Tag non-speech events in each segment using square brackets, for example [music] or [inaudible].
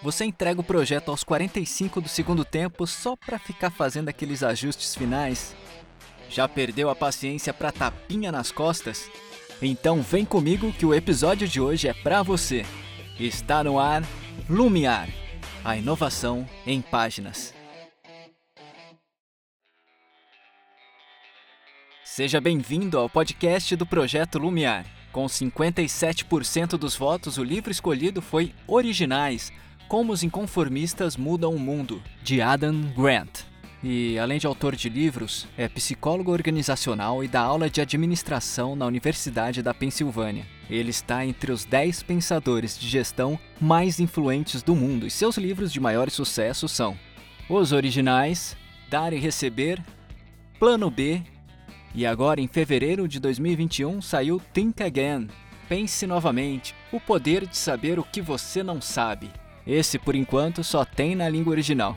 Você entrega o projeto aos 45 do segundo tempo só para ficar fazendo aqueles ajustes finais? Já perdeu a paciência para tapinha nas costas? Então vem comigo que o episódio de hoje é para você. Está no ar Lumiar, a inovação em páginas. Seja bem-vindo ao podcast do projeto Lumiar. Com 57% dos votos, o livro escolhido foi Originais Como os Inconformistas Mudam o Mundo, de Adam Grant. E, além de autor de livros, é psicólogo organizacional e dá aula de administração na Universidade da Pensilvânia. Ele está entre os 10 pensadores de gestão mais influentes do mundo e seus livros de maior sucesso são Os Originais, Dar e Receber, Plano B e agora, em fevereiro de 2021, saiu Think Again. Pense novamente. O poder de saber o que você não sabe. Esse, por enquanto, só tem na língua original.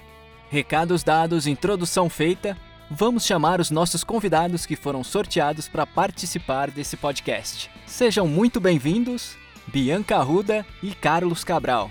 Recados dados, introdução feita. Vamos chamar os nossos convidados que foram sorteados para participar desse podcast. Sejam muito bem-vindos, Bianca Arruda e Carlos Cabral.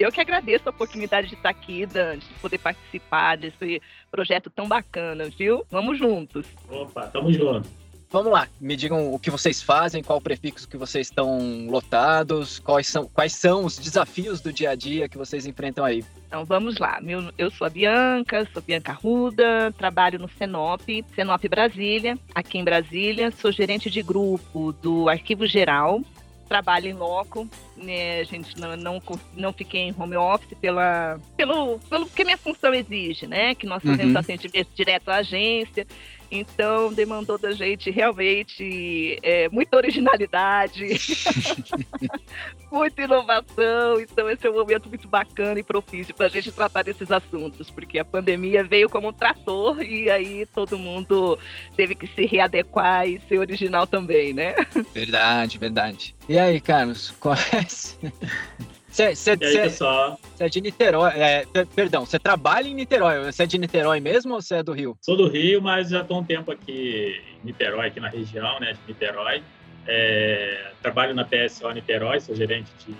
Eu que agradeço a oportunidade de estar aqui, Dan, de poder participar desse projeto tão bacana, viu? Vamos juntos. Opa, tamo junto. Vamos lá, me digam o que vocês fazem, qual o prefixo que vocês estão lotados, quais são, quais são os desafios do dia a dia que vocês enfrentam aí. Então vamos lá, Meu, eu sou a Bianca, sou Bianca Ruda, trabalho no Senop, Senop Brasília, aqui em Brasília, sou gerente de grupo do Arquivo Geral, trabalho em loco, né, a gente não, não, não fiquei em home office pela, pelo, pelo que minha função exige, né? Que nós fazemos uhum. atendimento direto à agência. Então, demandou da gente realmente é, muita originalidade, [laughs] muita inovação. Então, esse é um momento muito bacana e propício para a gente tratar desses assuntos, porque a pandemia veio como um trator e aí todo mundo teve que se readequar e ser original também, né? Verdade, verdade. E aí, Carlos, qual é você é de Niterói, é, perdão, você trabalha em Niterói, você é de Niterói mesmo ou você é do Rio? Sou do Rio, mas já estou um tempo aqui em Niterói, aqui na região, né, de Niterói. É, trabalho na PSO Niterói, sou gerente de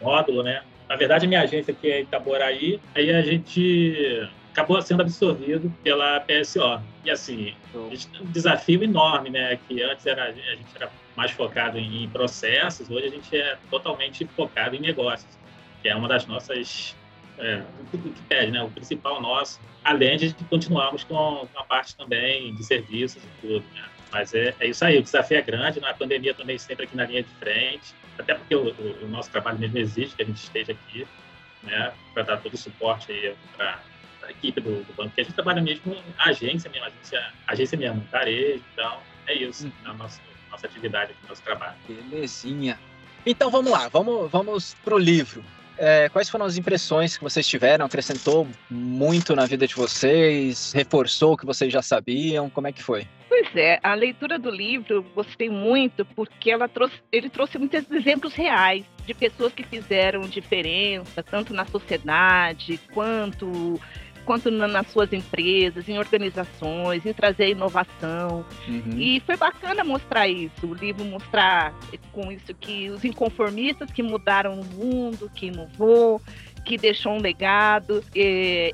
módulo, né. Na verdade, a minha agência aqui é Itaboraí, aí a gente acabou sendo absorvido pela PSO. E assim, um desafio enorme, né, que antes era, a gente era mais focado em processos, hoje a gente é totalmente focado em negócios, que é uma das nossas. É, o que pede, né? O principal nosso, além de continuarmos com, a parte também de serviços e tudo, né? Mas é, é isso aí, o desafio é grande, na pandemia também sempre aqui na linha de frente, até porque o, o, o nosso trabalho mesmo exige que a gente esteja aqui, né, para dar todo o suporte aí para a equipe do, do, banco, porque a gente trabalha mesmo agência mesmo, agência, agência mesmo, tarefa, então é isso, hum. é o nosso nossa atividade aqui, nosso trabalho. Belezinha. Então vamos lá, vamos, vamos pro livro. É, quais foram as impressões que vocês tiveram? Acrescentou muito na vida de vocês? Reforçou o que vocês já sabiam? Como é que foi? Pois é, a leitura do livro eu gostei muito porque ela trouxe, ele trouxe muitos exemplos reais de pessoas que fizeram diferença, tanto na sociedade quanto quanto na, nas suas empresas, em organizações, em trazer inovação. Uhum. E foi bacana mostrar isso, o livro mostrar com isso que os inconformistas que mudaram o mundo, que inovou, que deixou um legado.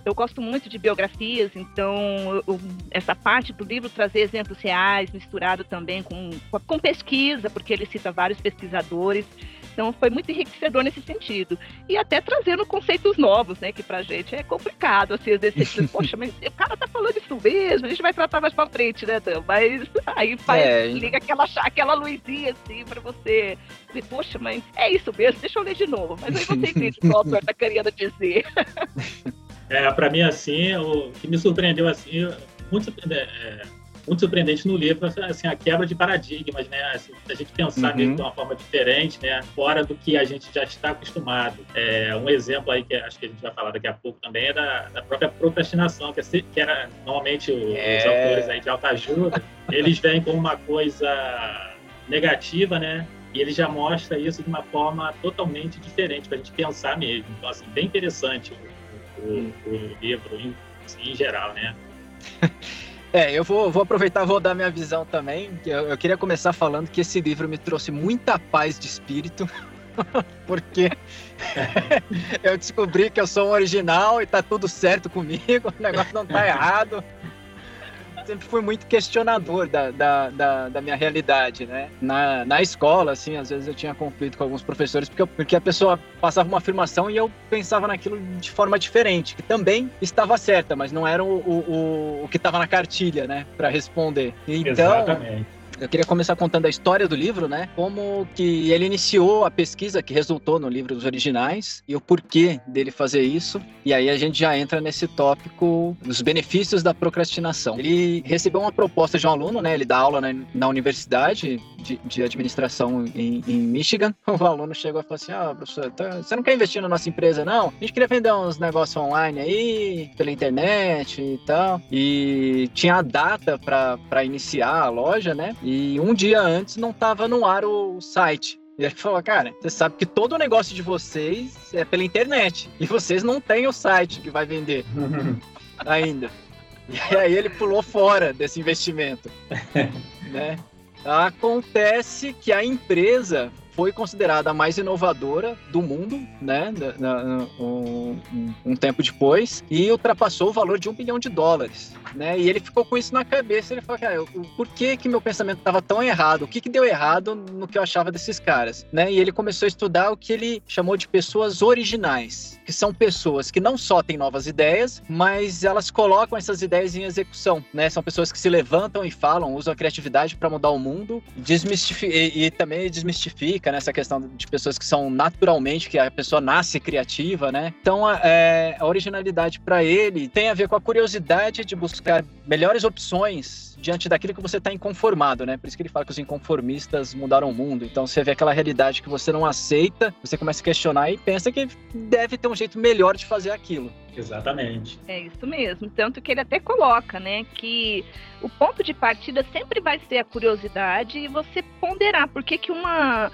Eu gosto muito de biografias, então essa parte do livro trazer exemplos reais, misturado também com, com pesquisa, porque ele cita vários pesquisadores. Então foi muito enriquecedor nesse sentido. E até trazendo conceitos novos, né? Que pra gente é complicado, assim, às vezes [laughs] poxa, mas o cara tá falando isso mesmo, a gente vai tratar mais pra frente, né, Dan? Mas [laughs] aí faz, é, liga aquela, aquela luzinha assim pra você. Poxa, mas é isso mesmo, deixa eu ler de novo. Mas aí você entende o que o autor tá querendo dizer. [laughs] É, pra mim, assim, o que me surpreendeu, assim, muito. É, muito surpreendente no livro, assim, a quebra de paradigmas, né? Assim, a gente pensar uhum. de uma forma diferente, né? Fora do que a gente já está acostumado. É, um exemplo aí que acho que a gente vai falar daqui a pouco também é da, da própria procrastinação, que, é, que era normalmente os, é... autores aí de alta ajuda, eles vêm como uma coisa negativa, né? E ele já mostra isso de uma forma totalmente diferente para a gente pensar mesmo. Então, assim, bem interessante o, o, o livro em, assim, em geral, né? [laughs] É, eu vou, vou aproveitar vou dar minha visão também. Eu, eu, queria começar falando que esse livro me trouxe muita paz de espírito. [laughs] porque [laughs] eu descobri que eu sou um original e tá tudo certo comigo, [laughs] o negócio não tá errado sempre fui muito questionador da, da, da, da, minha realidade, né? Na, na escola, assim, às vezes eu tinha conflito com alguns professores porque, porque a pessoa passava uma afirmação e eu pensava naquilo de forma diferente, que também estava certa, mas não era o, o, o que estava na cartilha, né, para responder. Então, Exatamente eu queria começar contando a história do livro, né? Como que ele iniciou a pesquisa que resultou no livro dos originais e o porquê dele fazer isso. E aí a gente já entra nesse tópico dos benefícios da procrastinação. Ele recebeu uma proposta de um aluno, né? Ele dá aula na, na universidade de, de administração em, em, Michigan. [laughs] O aluno chegou e falou assim: Ah, professor, tá, você não quer investir na nossa empresa, não? A gente queria vender uns negócios online aí, pela internet e tal. E tinha a data para iniciar a loja, né? E e um dia antes não estava no ar o site. E ele falou, cara, você sabe que todo o negócio de vocês é pela internet. E vocês não têm o site que vai vender [laughs] ainda. E aí ele pulou fora desse investimento. né? Acontece que a empresa foi considerada a mais inovadora do mundo, né, um, um, tempo depois, e ultrapassou o valor de um bilhão de dólares, né, e ele ficou com isso na cabeça, ele falou, cara, por que que meu pensamento estava tão errado? O que que deu errado no que eu achava desses caras, né, e ele começou a estudar o que ele chamou de pessoas originais, que são pessoas que não só têm novas ideias, mas elas colocam essas ideias em execução, né, são pessoas que se levantam e falam, usam a criatividade para mudar o mundo, e, e também nessa questão de pessoas que são naturalmente, que a pessoa nasce criativa, né? Então, a, é, a originalidade para ele tem a ver com a curiosidade de buscar melhores opções diante daquilo que você está inconformado, né? Por isso que ele fala que os inconformistas mudaram o mundo. Então você vê aquela realidade que você não aceita, você começa a questionar e pensa que deve ter um jeito melhor de fazer aquilo. Exatamente. É isso mesmo. Tanto que ele até coloca, né, que o ponto de partida sempre vai ser a curiosidade e você ponderar por que, que uma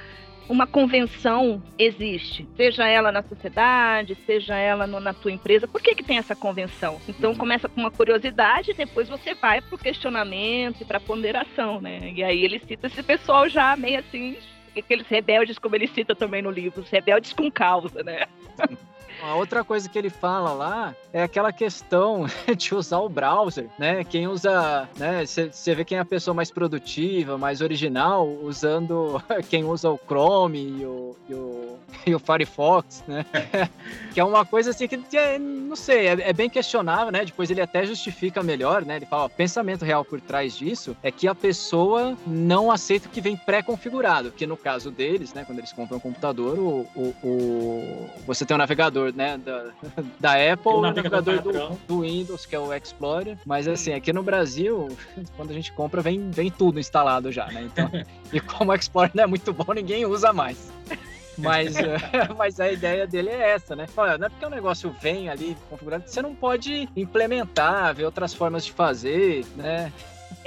uma convenção existe, seja ela na sociedade, seja ela no, na tua empresa, por que, que tem essa convenção? Então começa com uma curiosidade, depois você vai para o questionamento e para a ponderação, né? E aí ele cita esse pessoal já meio assim, aqueles rebeldes, como ele cita também no livro, os rebeldes com causa, né? A outra coisa que ele fala lá é aquela questão [laughs] de usar o browser, né? Quem usa, né? Você vê quem é a pessoa mais produtiva, mais original, usando [laughs] quem usa o Chrome e o, e o, [laughs] e o Firefox, né? que é uma coisa assim que, é, não sei, é, é, bem questionável, né? Depois ele até justifica melhor, né? Ele fala, ó, pensamento real por trás disso é que a pessoa não aceita o que vem pré-configurado, que no caso deles, né? Quando eles compram um computador, o, o, o você tem um navegador navegador, né, da, [laughs] da Apple, o navegador do, do, Windows, que é o Explorer. Mas assim, aqui no Brasil, [laughs] quando a gente compra, vem, vem tudo instalado já, né? Então, [laughs] e como o Explorer não é muito bom, ninguém usa mais. Mas, mas a ideia dele é essa, né? Olha, não é porque o negócio vem ali configurado, você não pode implementar, ver outras formas de fazer, né?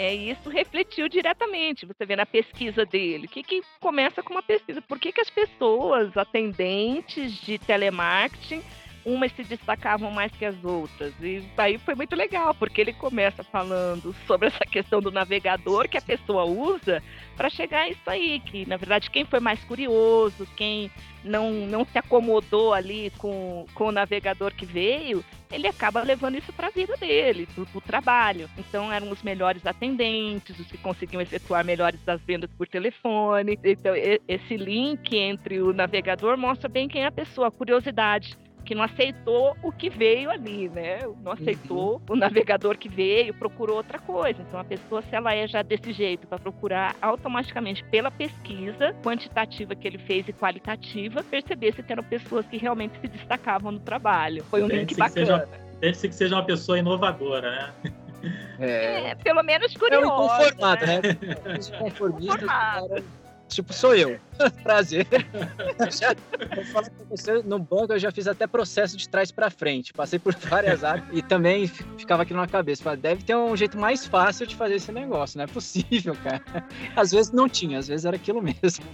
É, isso refletiu diretamente, você vê na pesquisa dele. O que, que começa com uma pesquisa? Por que, que as pessoas, atendentes de telemarketing, umas se destacavam mais que as outras. E aí foi muito legal, porque ele começa falando sobre essa questão do navegador que a pessoa usa para chegar a isso aí, que na verdade quem foi mais curioso, quem não, não se acomodou ali com, com o navegador que veio, ele acaba levando isso para a vida dele, para o trabalho. Então eram os melhores atendentes, os que conseguiam efetuar melhores das vendas por telefone. Então esse link entre o navegador mostra bem quem é a pessoa, a curiosidade que não aceitou o que veio ali, né? Não aceitou uhum. o navegador que veio, procurou outra coisa. Então a pessoa, se ela é já desse jeito, para procurar automaticamente pela pesquisa quantitativa que ele fez e qualitativa, perceber se eram pessoas que realmente se destacavam no trabalho. Foi um link bacana. Deve-se que seja uma pessoa inovadora, né? É, é pelo menos curiosa. É um inconformado, né? né? Os conformistas Tipo, sou eu. [laughs] Prazer. já, pra você, no banco eu já fiz até processo de trás para frente. Passei por várias áreas e também ficava aqui na cabeça. Falei, deve ter um jeito mais fácil de fazer esse negócio. Não é possível, cara. Às vezes não tinha, às vezes era aquilo mesmo.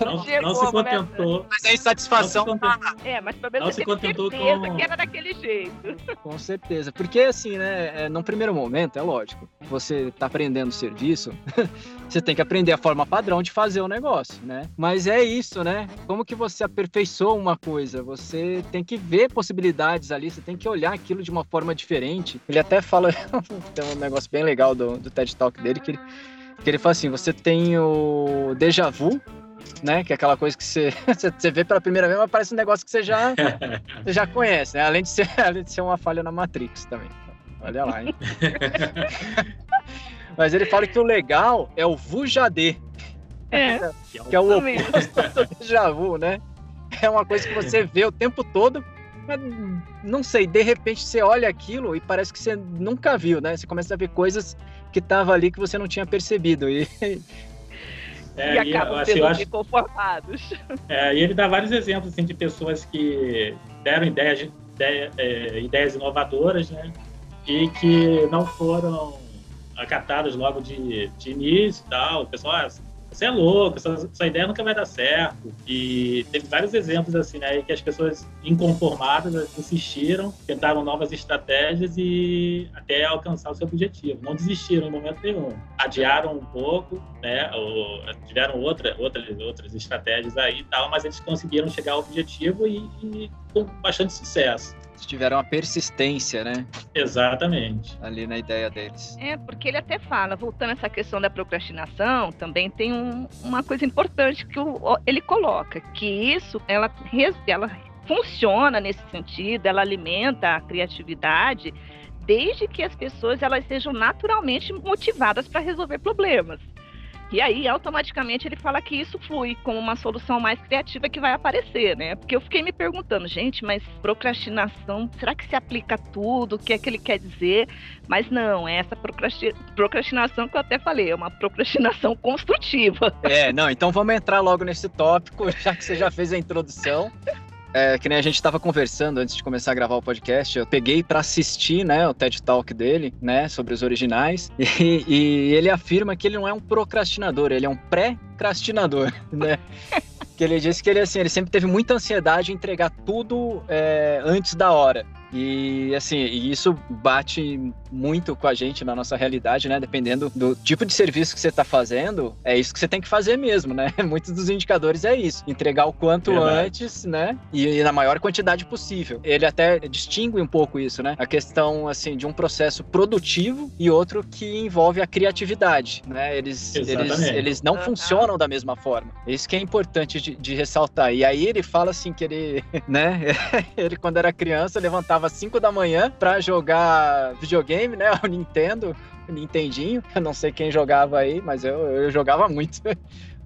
Não, não se contentou. Mas a insatisfação. Não É, mas pelo menos não se contentou com... que era daquele jeito. Com certeza. Porque assim, né, é, num primeiro momento, é lógico, você tá aprendendo o serviço, [laughs] você tem que aprender a forma padrão de fazer o negócio né? Mas é isso, né? Como que você aperfeiçoa uma coisa? Você tem que ver possibilidades ali, você tem que olhar aquilo de uma forma diferente. Ele até fala, [laughs] tem um negócio bem legal do, do TED Talk dele, que ele, que ele fala assim, você tem o déjà vu, né? Que é aquela coisa que você, [laughs] você vê pela primeira vez, mas parece um negócio que você já, [laughs] você já conhece, né? Além de, ser, além de ser uma falha na Matrix também. Olha lá, hein? mas ele fala que o legal é o Vujadê. É, [laughs] que é o oposto do déjà vu, né? É uma coisa que você vê o tempo todo, mas não sei, de repente você olha aquilo e parece que você nunca viu, né? Você começa a ver coisas que estavam ali que você não tinha percebido. E, é, e acabam assim, sendo acho, conformados. É, e ele dá vários exemplos assim, de pessoas que deram ideias, ideia, é, ideias inovadoras, né? E que não foram acatadas logo de, de início e tal. O pessoal, ah, você é louco, essa, ideia nunca vai dar certo. E teve vários exemplos assim, né, que as pessoas inconformadas insistiram, tentaram novas estratégias e até alcançar o seu objetivo. Não desistiram em momento nenhum. Adiaram um pouco, né, ou tiveram outra, outras, outras estratégias aí e tal, mas eles conseguiram chegar ao objetivo e, e com bastante sucesso tiveram a persistência, né? Exatamente. Ali na ideia deles. É, porque ele até fala, voltando a essa questão da procrastinação, também tem um, uma coisa importante que o, ele coloca, que isso, ela, ela funciona nesse sentido, ela alimenta a criatividade, desde que as pessoas elas sejam naturalmente motivadas para resolver problemas. E aí, automaticamente, ele fala que isso flui como uma solução mais criativa que vai aparecer, né? Porque eu fiquei me perguntando, gente, mas procrastinação, será que se aplica a tudo? O que é que ele quer dizer? Mas não, é essa procrastinação que eu até falei, é uma procrastinação [laughs] construtiva. É, não, então vamos entrar logo nesse tópico, já que você já fez a introdução. É, que nem a gente estava conversando antes de começar a gravar o podcast, eu peguei para assistir, né, o TED Talk dele, né, sobre os originais, [laughs] e, e ele afirma que ele não é um procrastinador, ele é um pré-crastinador, [laughs] né? que ele disse que ele assim, ele sempre teve muita ansiedade em entregar tudo é, antes da hora. E assim, isso bate muito com a gente na nossa realidade, né? Dependendo do tipo de serviço que você está fazendo, é isso que você tem que fazer mesmo, né? [laughs] Muitos dos indicadores é isso: entregar o quanto Verdade. antes, né? E, e, na maior quantidade possível. Ele até distingue um pouco isso, né? A questão assim de um processo produtivo e outro que envolve a criatividade, né? Eles, eles, eles não funcionam da mesma forma. Isso que é importante de, de ressaltar. E aí ele fala assim que ele, [laughs] né? [laughs] ele quando era criança levantava acordava às 5 da manhã pra jogar videogame, né? [laughs] O Nintendo, o Nintendinho. Eu não sei quem jogava aí, mas eu, eu jogava muito. Eu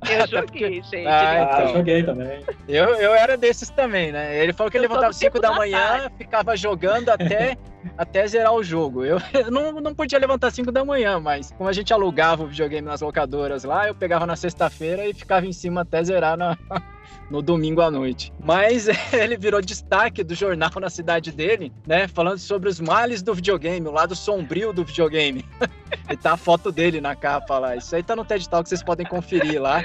[laughs] joguei, porque... gente. Ah, então. ah, joguei também. Eu, eu era desses também, né? Ele falou que ele levantava às 5 da manhã, ficava jogando até, [laughs] até zerar o jogo. Eu, eu não, não podia levantar às 5 da manhã, mas como a gente alugava o videogame nas locadoras lá, eu pegava na sexta-feira e ficava em cima até zerar na, no domingo à noite. Mas [laughs] ele virou destaque do jornal na cidade dele, né? Falando sobre os males do videogame, o lado sombrio do videogame. [laughs] e tá a foto dele na capa lá. Isso aí tá no TED Talk, vocês podem conferir lá.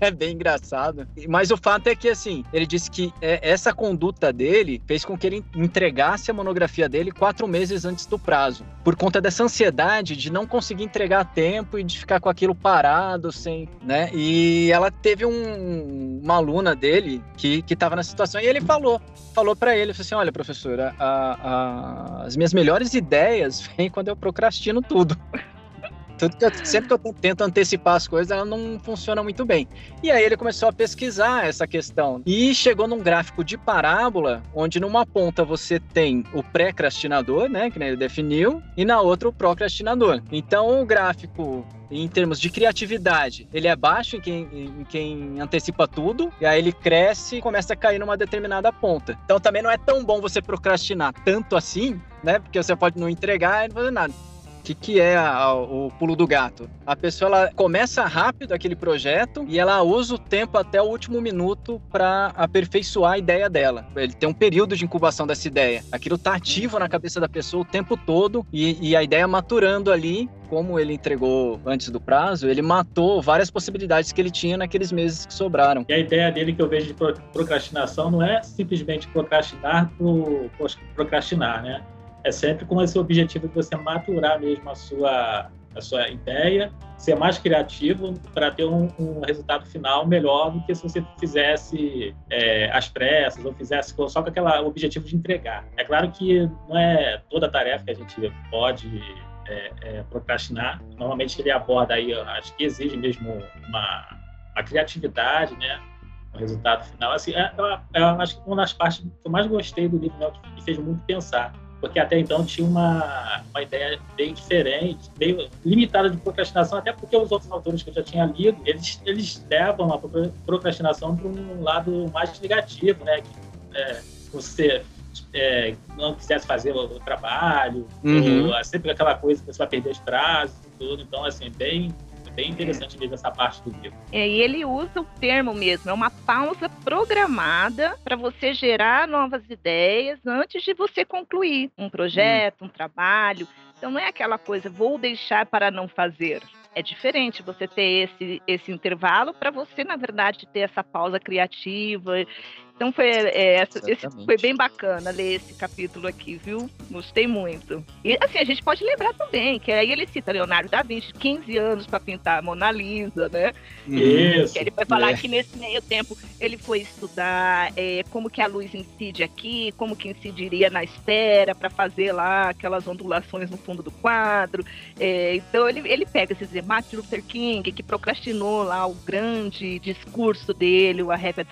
É bem engraçado. Mas o fato é que, assim, ele disse que é, essa conduta dele fez com que ele entregasse a monografia dele quatro meses antes do prazo. Por conta dessa ansiedade de não conseguir entregar a tempo e de ficar com aquilo parado, sem, né? E ela teve um, uma aluna dele que, que tava na situação e ele falou, falou para ele, falou assim, olha, professora, a, a, as minhas melhores ideias vêm quando eu procrastino tudo. Tudo que eu, sempre que eu tento antecipar as coisas, ela não funciona muito bem. E aí ele começou a pesquisar essa questão e chegou num gráfico de parábola, onde numa ponta você tem o pré-crastinador, né, que ele definiu, e na outra o procrastinador. Então o gráfico em termos de criatividade, ele é baixo em quem, em quem antecipa tudo, e aí ele cresce e começa a cair numa determinada ponta. Então também não é tão bom você procrastinar tanto assim, né? Porque você pode não entregar e não fazer nada. O que, que é a, o pulo do gato? A pessoa ela começa rápido aquele projeto e ela usa o tempo até o último minuto para aperfeiçoar a ideia dela. Ele tem um período de incubação dessa ideia. Aquilo está ativo na cabeça da pessoa o tempo todo e, e a ideia maturando ali como ele entregou antes do prazo, ele matou várias possibilidades que ele tinha naqueles meses que sobraram. E a ideia dele que eu vejo de procrastinação não é simplesmente procrastinar por procrastinar, né? É sempre com esse objetivo de você maturar mesmo a sua, a sua ideia, ser mais criativo para ter um, um, resultado final melhor do que se você fizesse é, às pressas ou fizesse só com aquele objetivo de entregar. É claro que não é toda tarefa que a gente pode é, é, procrastinar. Normalmente ele aborda aí, acho que exige mesmo uma, uma criatividade, né? O resultado final. Assim, é, eu, eu, acho que uma das partes que eu mais gostei do livro, né, que me fez muito pensar porque até então tinha uma, uma ideia bem diferente, bem limitada de procrastinação, até porque os outros autores que eu já tinha lido, eles, eles levam a procrastinação para um lado mais negativo, né? Que, é, você é, não quisesse fazer o, o trabalho, uhum. ou, é sempre aquela coisa que você vai perder os prazos e tudo. Então, assim, bem bem interessante mesmo essa parte do livro. É, e ele usa o termo mesmo, é uma pausa programada para você gerar novas ideias antes de você concluir um projeto, hum. um trabalho. Então não é aquela coisa, vou deixar para não fazer. É diferente você ter esse, esse intervalo para você, na verdade, ter essa pausa criativa então foi, é, esse, foi bem bacana ler esse capítulo aqui, viu? Gostei muito. E assim, a gente pode lembrar também que aí ele cita Leonardo da Vinci, 15 anos para pintar a Mona Lisa, né? Isso. Que ele vai falar é. que nesse meio tempo ele foi estudar é, como que a luz incide aqui, como que incidiria na esfera para fazer lá aquelas ondulações no fundo do quadro. É, então ele, ele pega esses Martin Luther King, que procrastinou lá o grande discurso dele, o A Have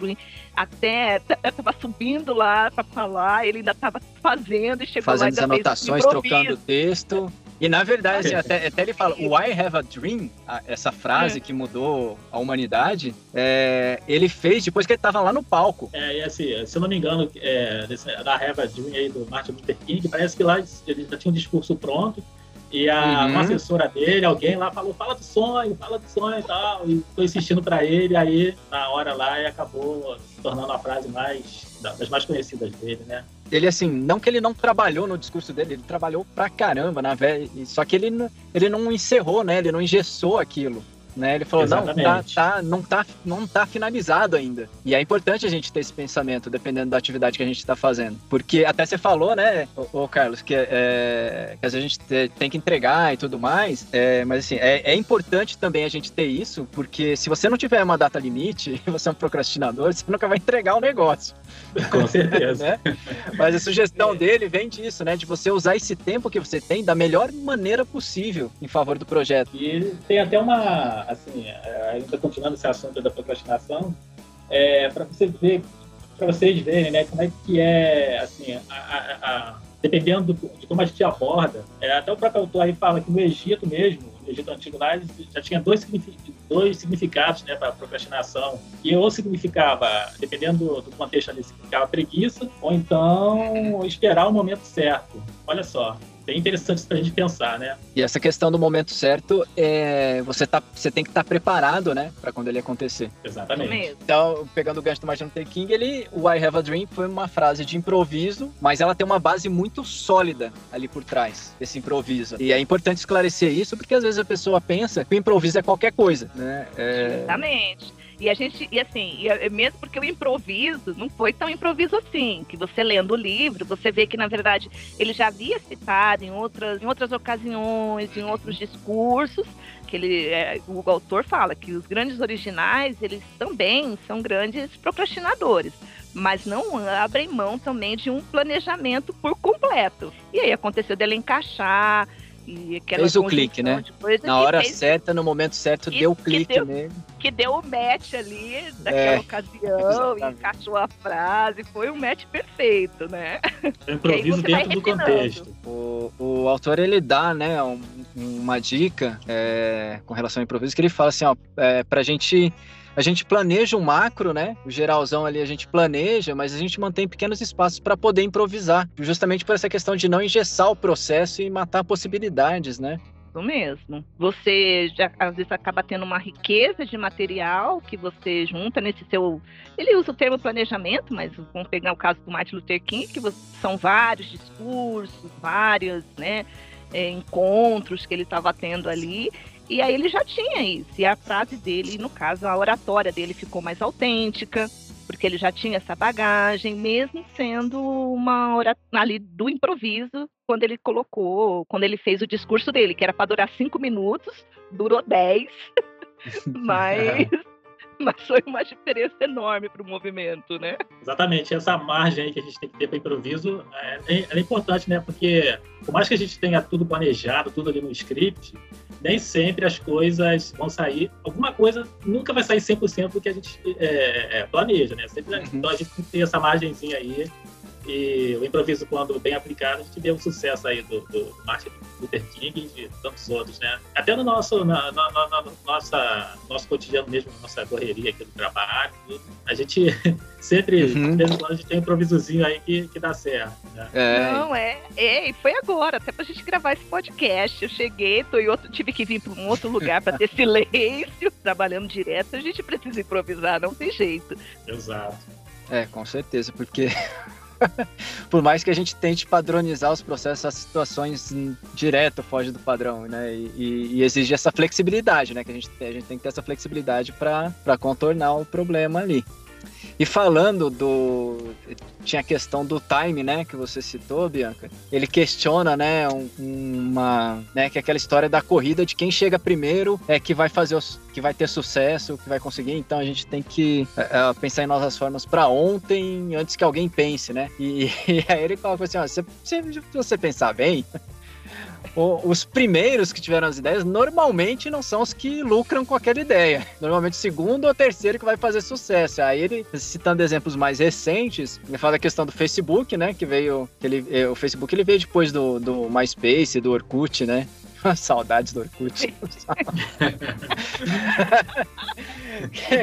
[laughs] a Dream, até estava subindo lá para falar, ele ainda estava fazendo e chegou Fazendo lá as anotações, trocando o texto. E na verdade, assim, até, até, ele fala, o I have a dream, essa frase é. que mudou a humanidade, é, ele fez depois que ele estava lá no palco. É, e assim, se eu não me engano, é, da Have a Dream aí do Martin Luther King, parece que lá ele já tinha um discurso pronto, e a uhum. assessora dele, alguém lá falou, fala do sonho, fala do sonho e tal. E tô insistindo para ele, aí na hora lá e acabou se tornando a frase mais das mais conhecidas dele, né? Ele, assim, não que ele não trabalhou no discurso dele, ele trabalhou pra caramba, na velha. Só que ele, ele não encerrou, né? Ele não engessou aquilo. Né? Ele falou, não, tá, tá, não, tá, não tá finalizado ainda. E é importante a gente ter esse pensamento, dependendo da atividade que a gente está fazendo. Porque até você falou, né, ô, ô Carlos, que, é, que às vezes a gente tem que entregar e tudo mais, é, mas assim, é, é, importante também a gente ter isso, porque se você não tiver uma data limite e [laughs] você é um procrastinador, você nunca vai entregar o negócio. Com certeza. [laughs] né? Mas a sugestão dele vem disso, né, de você usar esse tempo que você tem da melhor maneira possível em favor do projeto. E tem até uma assim, é, ainda continuando esse assunto da procrastinação, é, para você ver, para vocês verem, né, como é que é, assim, a, a, a, dependendo de como a gente aborda, é, até o próprio autor aí fala que no Egito mesmo, no Egito Antigo lá, já tinha dois, dois significados, né, para procrastinação, e ou significava, dependendo do contexto ali, significava preguiça, ou então esperar o momento certo. Olha só, bem interessante para a gente pensar, né? E essa questão do momento certo, é, você, tá, você tem que estar tá preparado, né, para quando ele acontecer. Exatamente. Então, pegando o gancho do Martin Luther King, ele, o I Have a Dream foi uma frase de improviso, mas ela tem uma base muito sólida ali por trás desse improviso. E é importante esclarecer isso, porque às vezes a pessoa pensa que o improviso é qualquer coisa, né? É... Exatamente. E a gente, e assim, e é mesmo porque o improviso não foi tão improviso assim, que você lendo o livro, você vê que na verdade ele já havia citado em outras, em outras ocasiões, em outros discursos, que ele, é, o autor fala que os grandes originais, eles também são grandes procrastinadores, mas não abrem mão também de um planejamento por completo. E aí aconteceu dele encaixar e fez o clique, né? Na hora fez... certa, no momento certo, deu o clique deu, nele. Que deu o match ali daquela é, ocasião, e encaixou a frase, foi um match perfeito, né? [laughs] Improviso dentro do contexto. O, o autor ele dá, né, um, uma dica é, com relação ao improviso, que ele fala assim, ó, é, pra gente a gente planeja um macro, né? O geralzão ali a gente planeja, mas a gente mantém pequenos espaços para poder improvisar, justamente por essa questão de não engessar o processo e matar possibilidades, né? Isso mesmo. Você já às vezes acaba tendo uma riqueza de material que você junta nesse seu. Ele usa o termo planejamento, mas vamos pegar o caso do Martin Luther King, que são vários discursos, vários, né? É, encontros que ele estava tendo ali e aí ele já tinha isso. E a frase dele, no caso, a oratória dele ficou mais autêntica. porque ele já tinha essa bagagem, mesmo sendo uma hora ali do improviso, quando ele colocou, quando ele fez o discurso dele, que era para durar cinco minutos, durou dez, [laughs] mas [laughs] mas foi uma diferença enorme para o movimento, né? Exatamente, essa margem aí que a gente tem que ter para improviso é, é, é, importante, né? Porque por mais que a gente tenha tudo planejado, tudo ali no script, nem sempre as coisas vão sair. Alguma coisa nunca vai sair 100% do que a gente é, é, planeja, né? Sempre, uhum. Então a gente tem que ter essa margenzinha aí e o improviso, quando bem aplicado, a gente vê o sucesso aí do, do Martin Luther King e de tantos outros, né? Até no nosso, na, na, na, nossa, nosso cotidiano mesmo, na nossa correria aqui do trabalho, a gente [laughs] sempre, uhum. de vez em quando, a gente tem um improvisozinho aí que, que dá certo. Né? É. Não, é, é, e foi agora, até pra gente gravar esse podcast. Eu cheguei, tô em outro, tive que vir para um outro lugar para ter [laughs] silêncio, trabalhando direto, a gente precisa improvisar, não tem jeito. Exato. É, com certeza, porque [laughs] por mais que a gente tente padronizar os processos, as situações direto foge do padrão, né? E, e, e, exige essa flexibilidade, né? Que a gente, a gente tem que ter essa flexibilidade para contornar o problema ali. E falando do. Tinha a questão do time, né? Que você citou, Bianca. Ele questiona, né? Um, uma. Né, que é aquela história da corrida de quem chega primeiro é que vai fazer os, que vai ter sucesso, que vai conseguir. Então a gente tem que é, é pensar em novas formas para ontem, antes que alguém pense, né? E, [laughs] e aí ele coloca assim: ó, se, se você pensar bem, os primeiros que tiveram as ideias normalmente não são os que lucram com aquela ideia. Normalmente o segundo ou terceiro que vai fazer sucesso. Aí ele, citando exemplos mais recentes, ele fala da questão do Facebook, né? Que veio. Que ele, eh, o Facebook ele veio depois do, do MySpace, do Orkut, né? [laughs] Saudades do Orkut. [laughs]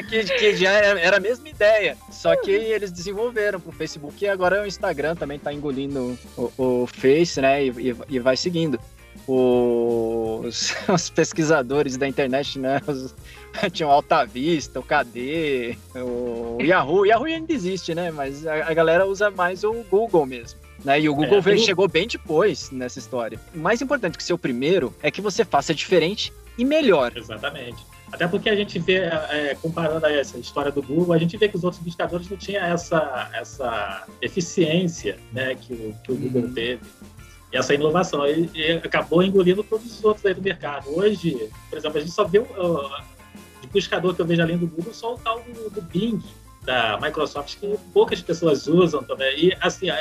que, que, já era a mesma ideia. Só que eles desenvolveram pro Facebook e agora o Instagram também tá engolindo o, o Face, né? E, e, vai seguindo. Os, [laughs] os, pesquisadores da internet, né? Os, [laughs] tinham Alta Vista, o KD, o Yahoo. O Yahoo ainda existe, né? Mas a, a galera usa mais o Google mesmo. Né? E o Google é, veio, chegou bem depois nessa história. O mais importante que ser o primeiro é que você faça diferente e melhor. Exatamente. Até porque a gente vê, é, comparando a essa história do Google, a gente vê que os outros buscadores não tinham essa, essa eficiência né, que, o, que o Google uhum. teve. Essa inovação. E, e, acabou engolindo todos os outros aí do mercado. Hoje, por exemplo, a gente só vê o, de buscador que eu vejo além do Google, só o tal do, do Bing da Microsoft que poucas pessoas usam também. E assim, a,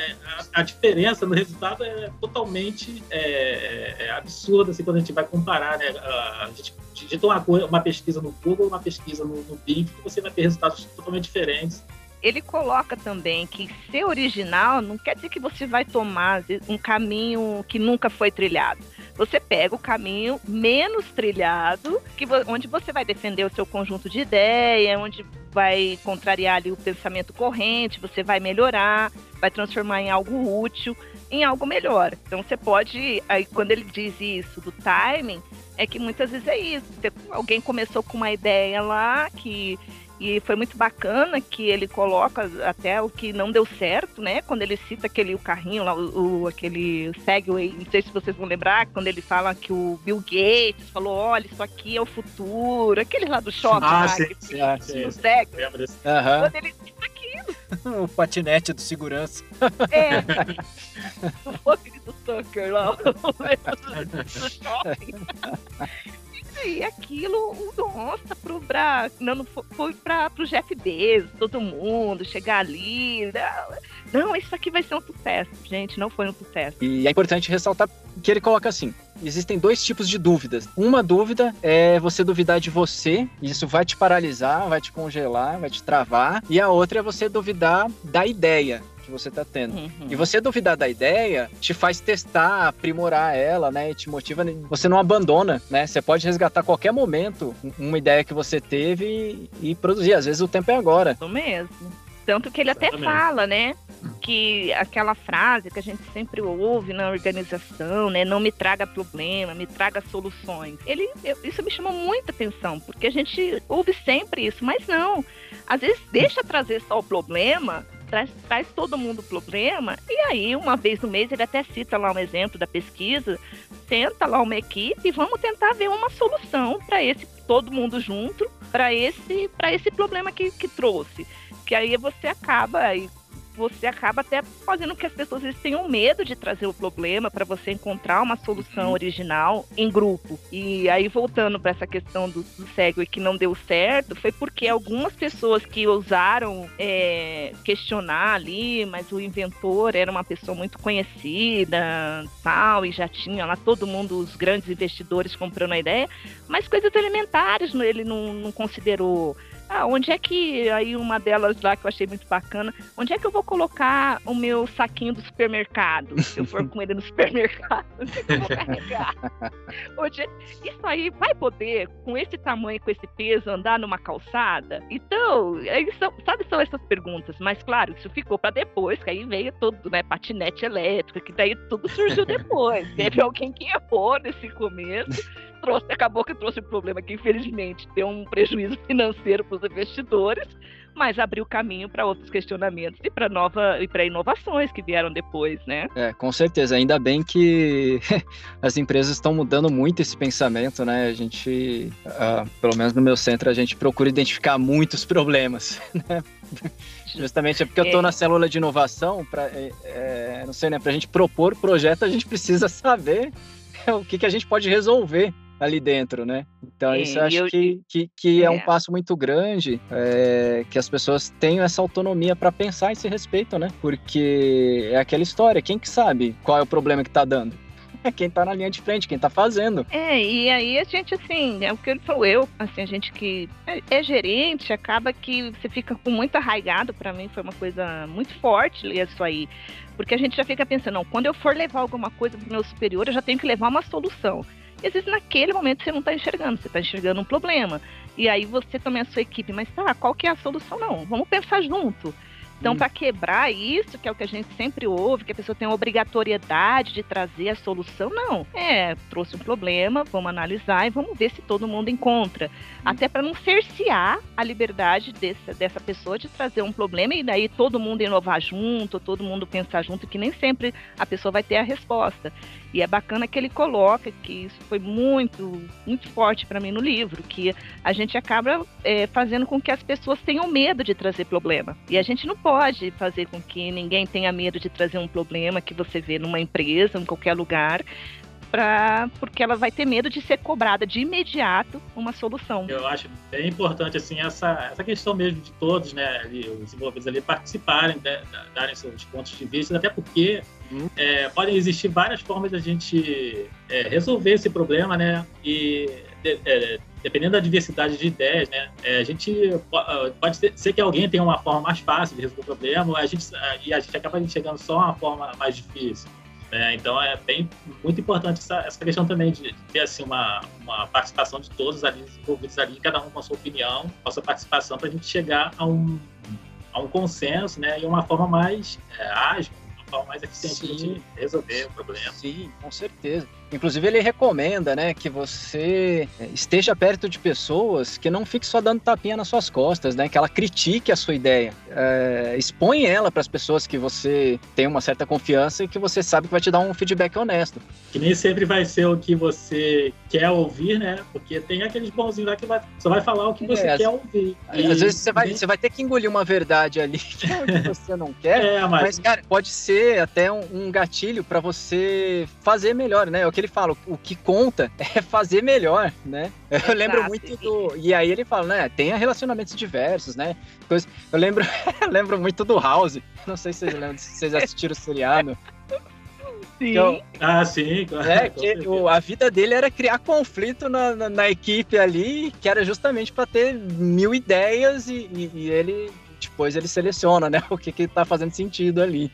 a diferença no resultado é totalmente é, é absurda assim, quando a gente vai comparar. Né? A gente digita uma, uma pesquisa no Google, uma pesquisa no, no Bing, você vai ter resultados totalmente diferentes ele coloca também que ser original não quer dizer que você vai tomar um caminho que nunca foi trilhado. Você pega o caminho menos trilhado, que, onde você vai defender o seu conjunto de ideia, onde vai contrariar ali o pensamento corrente, você vai melhorar, vai transformar em algo útil, em algo melhor. Então você pode, aí quando ele diz isso do timing, é que muitas vezes é isso. Alguém começou com uma ideia lá que e foi muito bacana que ele coloca até o que não deu certo, né? Quando ele cita aquele o carrinho lá, o, o aquele Segway, não sei se vocês vão lembrar, quando ele fala que o Bill Gates falou, olha, isso aqui é o futuro, aquele lá do shopping, ah, lá, sim, que, sim, ah, sim, o Segway. Uhum. Quando ele cita aquilo. [laughs] o patinete do segurança. É. [laughs] o fucking do Tucker lá, [laughs] do shopping e aquilo, nossa, pro pra, não, foi para pro Jeff Bezos, todo mundo chegar ali. Não, isso aqui vai ser um sucesso, gente, não foi um sucesso. E é importante ressaltar que ele coloca assim: existem dois tipos de dúvidas. Uma dúvida é você duvidar de você, isso vai te paralisar, vai te congelar, vai te travar. E a outra é você duvidar da ideia que você está tendo. Uhum. E você duvidar da ideia te faz testar, aprimorar ela, né? E te motiva. Você não abandona, né? Você pode resgatar a qualquer momento uma ideia que você teve e, e produzir. Às vezes o tempo é agora. Isso mesmo. Tanto que ele Exatamente. até fala, né? Que aquela frase que a gente sempre ouve na organização, né? Não me traga problema, me traga soluções. Ele, eu, isso me chamou muita atenção, porque a gente ouve sempre isso, mas não. Às vezes deixa trazer só o problema traz, traz todo mundo o problema, e aí, uma vez no mês, ele até cita lá um exemplo da pesquisa, senta lá uma equipe e vamos tentar ver uma solução para esse todo mundo junto, para esse, esse problema que, que trouxe. que aí você acaba aí você acaba até fazendo que as pessoas eles tenham medo de trazer o problema para você encontrar uma solução uhum. original em grupo. E aí, voltando para essa questão do, do Segway que não deu certo, foi porque algumas pessoas que ousaram é, questionar ali, mas o inventor era uma pessoa muito conhecida, tal, e já tinha lá todo mundo, os grandes investidores comprando a ideia, mas coisas elementares ele não, não considerou ah, onde é que, aí uma delas lá que eu achei muito bacana, onde é que eu vou colocar o meu saquinho do supermercado? [laughs] Se eu for com ele no supermercado, onde é que eu vou carregar? Onde é... Isso aí vai poder, com esse tamanho, com esse peso, andar numa calçada? Então, é são, sabe, são essas perguntas. Mas, claro, isso ficou para depois, que aí veio tudo, né, patinete elétrico, que daí tudo surgiu depois. [laughs] Teve alguém que errou nesse começo trouxe, acabou que trouxe um problema que, infelizmente, deu um prejuízo financeiro os investidores, mas abriu caminho para outros questionamentos e para nova e para inovações que vieram depois, né? É, com certeza. Ainda bem que [laughs] as empresas estão mudando muito esse pensamento, né? A gente, uh, pelo menos no meu centro, a gente procura identificar muitos problemas, [laughs] né? Justamente é porque eu estou é. na célula de inovação, para é, é, não sei, né? Para a gente propor projeto, a gente precisa saber [laughs] o que, que a gente pode resolver ali dentro, né? Então, Sim, isso eu acho eu, que, que, que é. é. um passo muito grande, é, que as pessoas tenham essa autonomia para pensar e se respeitam, né? Porque é aquela história, quem que sabe qual é o problema que tá dando? É quem tá na linha de frente, quem tá fazendo. É, e aí a gente, assim, é o que ele falou, eu, assim, a gente que é, é gerente, acaba que você fica com muito arraigado, para mim foi uma coisa muito forte ler isso aí. Porque a gente já fica pensando, não, quando eu for levar alguma coisa pro meu superior, eu já tenho que levar uma solução. E às vezes naquele momento você não está enxergando, você está enxergando um problema. E aí você também a sua equipe, mas tá, qual que é a solução? Não, vamos pensar junto. Então, hum. para quebrar isso, que é o que a gente sempre ouve, que a pessoa tem a obrigatoriedade de trazer a solução, não. É, trouxe um problema, vamos analisar e vamos ver se todo mundo encontra. Hum. Até para não cercear a liberdade desse, dessa pessoa de trazer um problema e daí todo mundo inovar junto, todo mundo pensar junto, que nem sempre a pessoa vai ter a resposta. E é bacana que ele coloca que isso foi muito, muito forte para mim no livro, que a gente acaba é, fazendo com que as pessoas tenham medo de trazer problema. E a gente não pode fazer com que ninguém tenha medo de trazer um problema que você vê numa empresa, em qualquer lugar, Pra, porque ela vai ter medo de ser cobrada de imediato uma solução. Eu acho bem importante assim essa, essa questão mesmo de todos, né, ali, os envolvidos ali participarem, né, darem seus pontos de vista, até porque uhum. é, podem existir várias formas de a gente é, resolver esse problema, né, e de, é, dependendo da diversidade de ideias, né, é, a gente ah, pode ser, ser, que alguém tenha uma forma mais fácil de resolver o problema, a gente, e a gente acaba enxergando só uma forma mais difícil. Né? Então é bem muito importante essa, essa questão também de, de ter assim uma, uma participação de todos ali envolvidos ali, cada um com a sua opinião, com a sua participação para a gente chegar a um, a um consenso, né? E uma forma mais é, ágil, uma forma mais eficiente Sim. de resolver o problema. Sim, com certeza. Inclusive, ele recomenda né, que você é, esteja perto de pessoas que não fique só dando tapinha nas suas costas, né? Que ela critique a sua ideia. É, expõe ela para as pessoas que você tem uma certa confiança e que você sabe que vai te dar um feedback honesto. Que nem sempre vai ser o que você quer ouvir, né? Porque tem aqueles bonzinhos lá que vai, só vai falar o que você é, quer ouvir. E... Às vezes você vai, você vai ter que engolir uma verdade ali [laughs] que é você não [laughs] quer. É, mas... mas... cara, pode ser até um, um gatilho para você fazer melhor, né? É o que ele fala, o que conta [laughs] é fazer melhor, né? Eu Exato. lembro muito do. E aí ele fala, né? Tenha relacionamentos diversos, né? Coisa... Eu lembro, [laughs] eu lembro muito do House. Não sei se vocês lembram, se vocês assistiram o seriado. Sim. Eu, ah, sim, claro. É, que o, a vida dele era criar conflito na, na, na equipe ali, que era justamente para ter mil ideias e, e, e ele depois ele seleciona, né, [laughs] o que que tá fazendo sentido ali.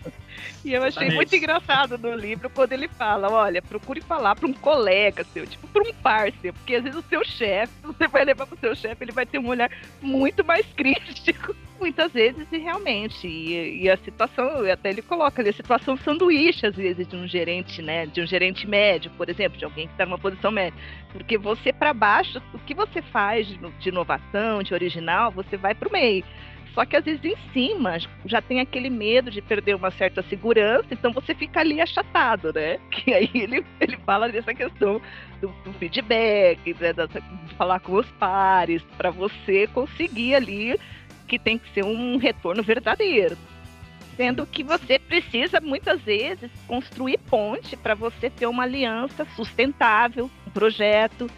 E eu achei muito engraçado no livro quando ele fala, olha, procure falar para um colega seu, tipo para um parceiro, porque às vezes o seu chefe, você vai levar para o seu chefe, ele vai ter um olhar muito mais [laughs] crítico, muitas vezes e realmente. E, e, a situação, até ele coloca ali a situação sanduíche às vezes de um gerente, né, de um gerente médio, por exemplo, de alguém que está numa posição média, porque você para baixo, o que você faz de, de inovação, de original, você vai para o meio. Só que às vezes em cima já tem aquele medo de perder uma certa segurança, então você fica ali achatado, né? [laughs] Que aí ele, ele fala dessa questão do, do feedback, né? de falar com os pares, para você conseguir ali que tem que ser um retorno verdadeiro. Sendo que você precisa, muitas vezes, construir ponte para você ter uma aliança sustentável, um projeto.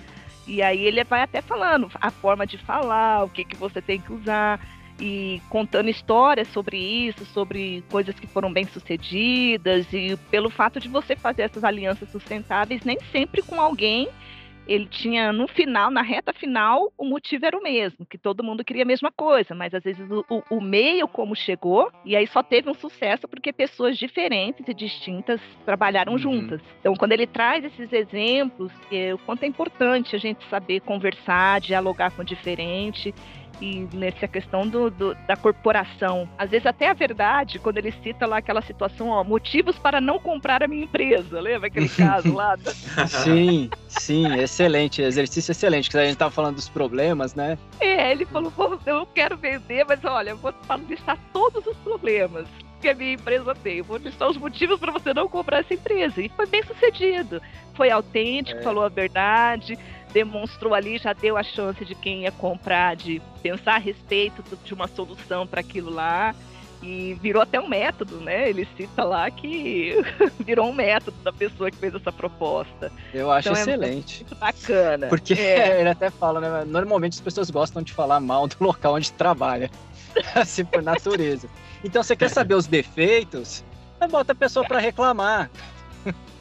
E aí ele vai até falando a forma de falar, o que, que você tem que usar e contando histórias sobre isso, sobre coisas que foram bem sucedidas e pelo fato de você fazer essas alianças sustentáveis nem sempre com alguém ele tinha no final, na reta final, o motivo era o mesmo, que todo mundo queria a mesma coisa, mas às vezes o, o, meio como chegou, e aí só teve um sucesso porque pessoas diferentes e distintas trabalharam uhum. juntas. Então, quando ele traz esses exemplos, é, o quanto é importante a gente saber conversar, dialogar com o diferente e nessa questão do, do, da corporação. Às vezes até a verdade, quando ele cita lá aquela situação, ó, motivos para não comprar a minha empresa, lembra aquele [laughs] caso lá? sim, sim, excelente, exercício excelente, que a gente estava falando dos problemas, né? É, ele falou, eu quero vender, mas olha, eu vou listar todos os problemas que a minha empresa tem. Eu vou listar os motivos para você não comprar essa empresa. E foi bem sucedido. Foi autêntico, é. falou a verdade, demonstrou ali, já deu a chance de quem ia comprar, de pensar a respeito de uma solução para aquilo lá. E virou até um método, né? Ele cita lá que [laughs] virou um método da pessoa que fez essa proposta. Eu acho então, excelente. É muito bacana. Porque é. [laughs] ele até fala, né? Normalmente as pessoas gostam de falar mal do local onde trabalha. [laughs] assim, por natureza. Então, você quer saber os defeitos? Bota a pessoa para reclamar.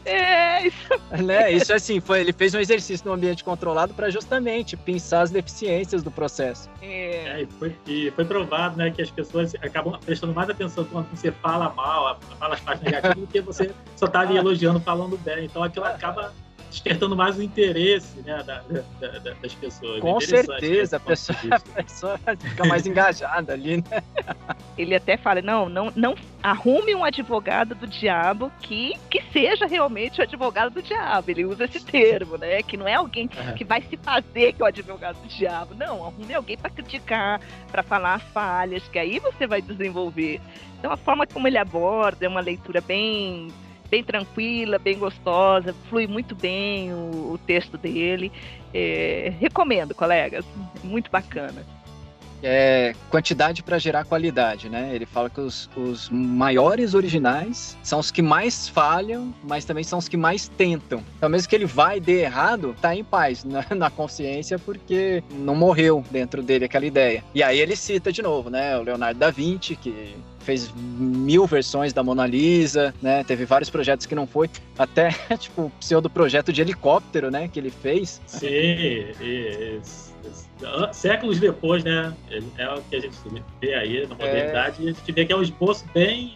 É, isso. Né? Isso assim, foi, ele fez um exercício no ambiente controlado para justamente pensar as deficiências do processo. É. é, e, foi, e foi provado né, que as pessoas acabam prestando mais atenção quando você fala mal, fala as partes negativas, do que você só tá ali elogiando, falando bem. Então aquilo acaba despertando mais o interesse né, da, da, da, das pessoas. Com certeza, a pessoa, [laughs] a pessoa fica mais engajada ali, né? Ele até fala, não, não, não arrume um advogado do diabo que, que seja realmente o advogado do diabo. Ele usa esse termo, né? Que não é alguém que, que vai se fazer que é o advogado do diabo. Não, arrume alguém para criticar, para falar as falhas, que aí você vai desenvolver. Então a forma como ele aborda é uma leitura bem bem tranquila, bem gostosa, flui muito bem o, o texto dele. É, recomendo, colegas, muito bacana. É quantidade para gerar qualidade, né? Ele fala que os, os maiores originais são os que mais falham, mas também são os que mais tentam. Então, mesmo que ele vai e dê errado, tá em paz [laughs] na, na consciência porque não morreu dentro dele aquela ideia. E aí ele cita de novo, né? O Leonardo da Vinci, que fez mil versões da Mona Lisa, né? Teve vários projetos que não foi, até [laughs] tipo o pseudo projeto de helicóptero, né? Que ele fez. Sim, e, séculos depois, né? É o que a gente vê aí na modernidade, é... a gente vê que é um esboço bem,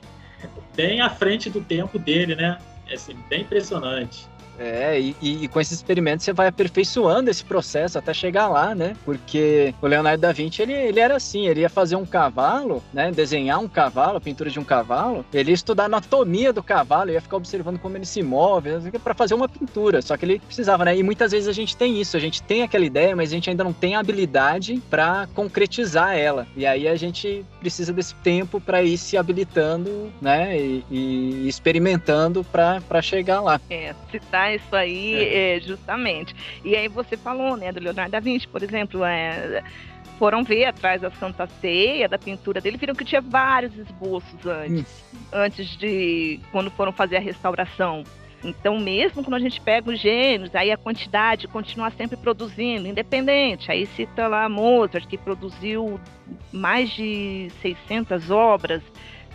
bem à frente do tempo dele, né? É assim, bem impressionante. É, e, e, com esses experimentos você vai aperfeiçoando esse processo até chegar lá, né? Porque o Leonardo da Vinci, ele, ele era assim, ele ia fazer um cavalo, né? Desenhar um cavalo, pintura de um cavalo, ele ia estudar a anatomia do cavalo, ia ficar observando como ele se move, para fazer uma pintura. Só que ele precisava, né? E muitas vezes a gente tem isso, a gente tem aquela ideia, mas a gente ainda não tem a habilidade para concretizar ela. E aí a gente precisa desse tempo para ir se habilitando, né? E, e experimentando para chegar lá. É, citar isso aí, é. É, justamente. E aí você falou, né, do Leonardo da Vinci, por exemplo, é, foram ver atrás da Santa Ceia, da pintura dele, viram que tinha vários esboços antes, hum. antes de quando foram fazer a restauração. Então, mesmo quando a gente pega os gênios, aí a quantidade continua sempre produzindo, independente. Aí cita lá Mozart, que produziu mais de 600 obras,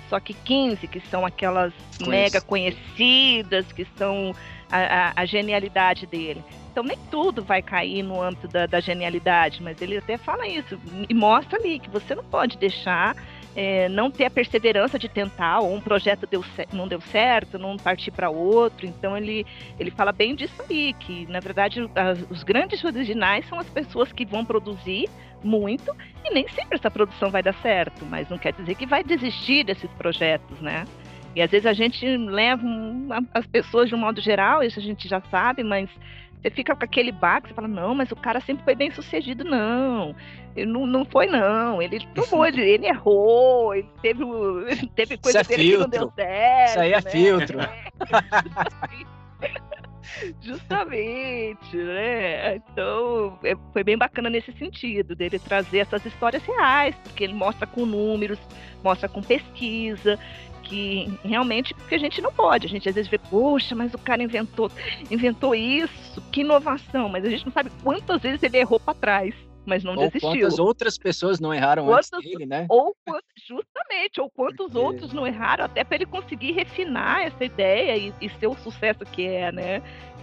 só que 15 que são aquelas mega conhecidas, que são a, a, genialidade dele. Então nem tudo vai cair no âmbito da, da, genialidade, mas ele até fala isso e mostra ali que você não pode deixar é, não ter a perseverança de tentar, ou um projeto deu, não deu certo, não partir para outro. Então ele, ele fala bem disso aí, que na verdade as, os grandes originais são as pessoas que vão produzir muito e nem sempre essa produção vai dar certo, mas não quer dizer que vai desistir desses projetos, né? E às vezes a gente leva as pessoas de um modo geral, isso a gente já sabe, mas você fica com aquele baque, você fala, não, mas o cara sempre foi bem sucedido, não. Ele não, não foi, não. Ele [laughs] tomou, ele, ele errou, ele teve, teve coisa é dele filtro. que não deu certo. Isso aí é né? filtro. [laughs] Justamente, né? Então, é, foi bem bacana nesse sentido, dele trazer essas histórias reais, porque ele mostra com números, mostra com pesquisa, que realmente que a gente não pode. A gente às vezes vê, poxa, mas o cara inventou, inventou isso, que inovação, mas a gente não sabe quantas vezes ele errou para trás mas não ou desistiu. Quantas outras pessoas não erraram quantas, antes dele, né? Ou justamente, ou quantos Porque... outros não erraram até para ele conseguir refinar essa ideia e, e ser o sucesso que é, né?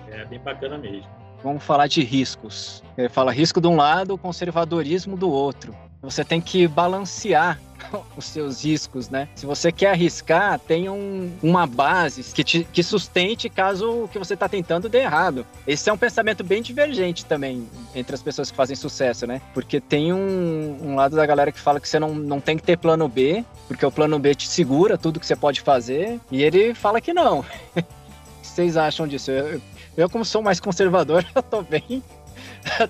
É bem bacana mesmo. Vamos falar de riscos. Ele fala risco de um lado, conservadorismo do outro. Você tem que balancear [laughs] os seus riscos, né? Se você quer arriscar, tenha um, uma base que, te, que sustente caso o que você está tentando dê errado. Esse é um pensamento bem divergente também entre as pessoas que fazem sucesso, né? Porque tem um, um lado da galera que fala que você não, não tem que ter plano B, porque o plano B te segura tudo que você pode fazer, e ele fala que não. [laughs] vocês acham disso? Eu, eu, como sou mais conservador, [laughs] eu tô bem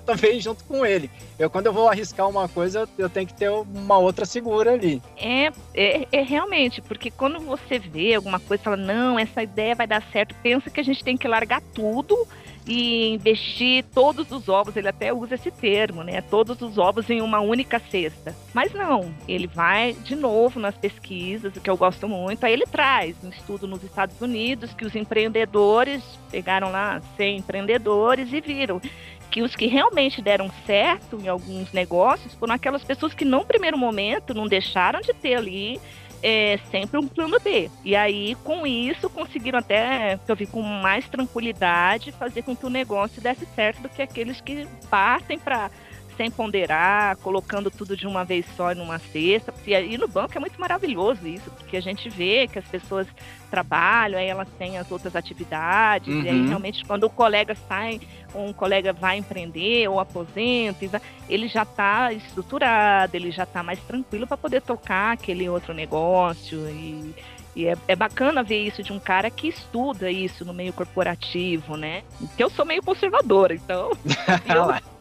também junto com ele. Eu, quando eu vou arriscar uma coisa, eu tenho que ter uma outra segura ali. É, é, é realmente, porque quando você vê alguma coisa fala, não, essa ideia vai dar certo, pensa que a gente tem que largar tudo e investir todos os ovos, ele até usa esse termo, né? Todos os ovos em uma única cesta. Mas não, ele vai de novo nas pesquisas, o que eu gosto muito. Aí ele traz um estudo nos Estados Unidos que os empreendedores pegaram lá 100 empreendedores e viram que os que realmente deram certo em alguns negócios foram aquelas pessoas que, num primeiro momento, não deixaram de ter ali é, sempre um plano B. E aí, com isso, conseguiram até, eu vi com mais tranquilidade, fazer com que o negócio desse certo do que aqueles que partem para sem ponderar, colocando tudo de uma vez só numa cesta. E aí no banco é muito maravilhoso isso, porque a gente vê que as pessoas trabalham, aí elas têm as outras atividades, uhum. e aí uhum. realmente quando o colega sai, um colega vai empreender ou aposenta, ele já está estruturado, ele já está mais tranquilo para poder tocar aquele outro negócio e e é, é, bacana ver isso de um cara que estuda isso no meio corporativo, né? Porque eu sou meio conservadora, então. [laughs] eu,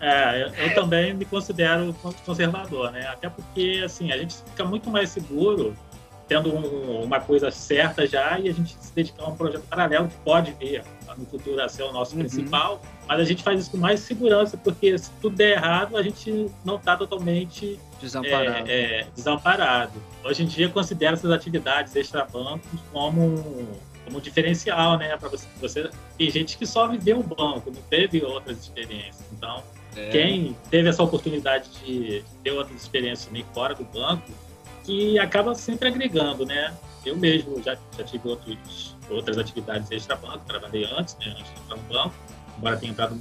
é, eu, eu, também me considero conservador, né? Até porque, assim, a gente fica muito mais seguro tendo um, uma coisa certa já e a gente se dedicar a um projeto paralelo que pode vir no futuro a ser o nosso uhum. principal, mas a gente faz isso com mais segurança, porque se tudo der errado, a gente não está totalmente desamparado. É, é, desamparado. Hoje em dia, considero essas atividades extra-bancos como como diferencial, né? Para você, você tem gente que só viveu o banco, não teve outras experiências. Então, é. quem teve essa oportunidade de ter outras experiências também fora do banco, que acaba sempre agregando, né? Eu mesmo já, já tive outros, outras atividades extra-banco, trabalhei antes, né? Antes de entrar no banco, embora tenha entrado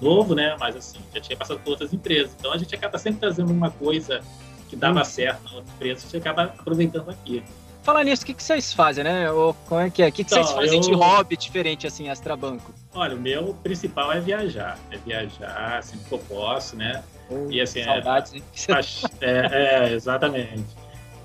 novo, né? Mas assim, já tinha passado por outras empresas. Então a gente acaba sempre trazendo uma coisa que dava hum. certo na outra empresa, a gente acaba aproveitando aqui. Falar nisso, o que, que vocês fazem, né? Ou como é que é? O que, que então, vocês fazem eu... de hobby diferente, assim, extra-banco? Olha, o meu principal é viajar. É viajar sempre que eu posso, né? Oh, e assim, saudades, é, hein? [laughs] É, é, exatamente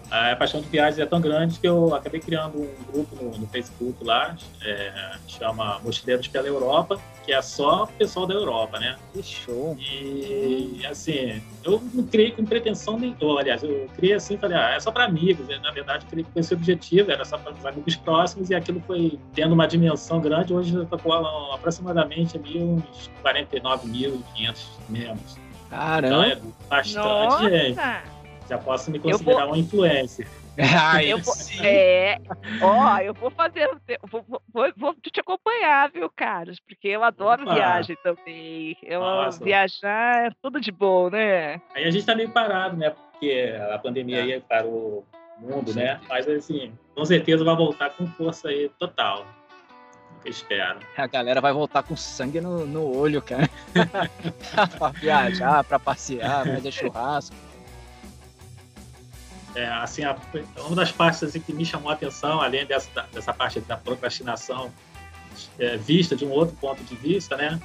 a paixão de viagens é tão grande que eu acabei criando um grupo no, no Facebook lá, é, chama Mochileiros pela Europa, que é só o pessoal da Europa, né? Que show! E, assim, eu não criei com pretensão nenhuma, aliás, eu criei assim, falei, ah, é só para amigos, né? na verdade, eu criei com esse objetivo, era só para os amigos próximos, e aquilo foi tendo uma dimensão grande, hoje eu estou com aproximadamente ali uns 49.500 membros. Caramba! Então é bastante Nossa. gente. Já posso me considerar vou... uma influencer. [laughs] Ah, eu vou, é, ó, eu vou fazer, vou, vou, vou, te acompanhar, viu, Carlos? Porque eu adoro Opa. viagem também. Eu Nossa. viajar é tudo de bom, né? Aí a gente tá meio parado, né? Porque a pandemia é. aí parou o mundo, né? Mas assim, com certeza vai voltar com força aí total. Eu espero. A galera vai voltar com sangue no, no olho, cara. [laughs] pra viajar, pra passear, fazer churrasco. É, assim, a, uma das partes assim, que me chamou a atenção, além dessa, dessa parte da procrastinação é, vista de um outro ponto de vista, né?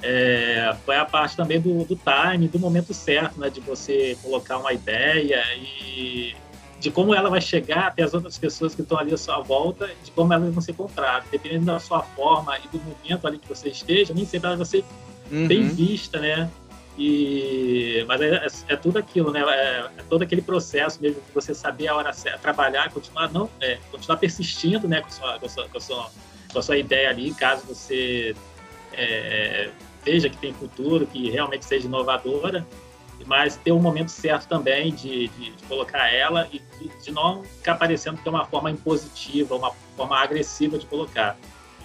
É, foi a parte também do, do time, do momento certo, né? De você colocar uma ideia e de como ela vai chegar até as outras pessoas que estão ali à sua volta, de como elas vão ser compradas. Dependendo da sua forma e do momento ali que você esteja, nem sempre ela vai ser uhum. bem vista, né? E, mas é, é, é, tudo aquilo, né? É, é, todo aquele processo mesmo de você saber a hora certa, trabalhar, continuar não, é, continuar persistindo, né, com, sua, com, sua, com, sua, sua, sua ideia ali, caso você é, veja que tem futuro, que realmente seja inovadora, mas ter um momento certo também de, de, de colocar ela e de, de, não ficar parecendo que é uma forma impositiva, uma forma agressiva de colocar.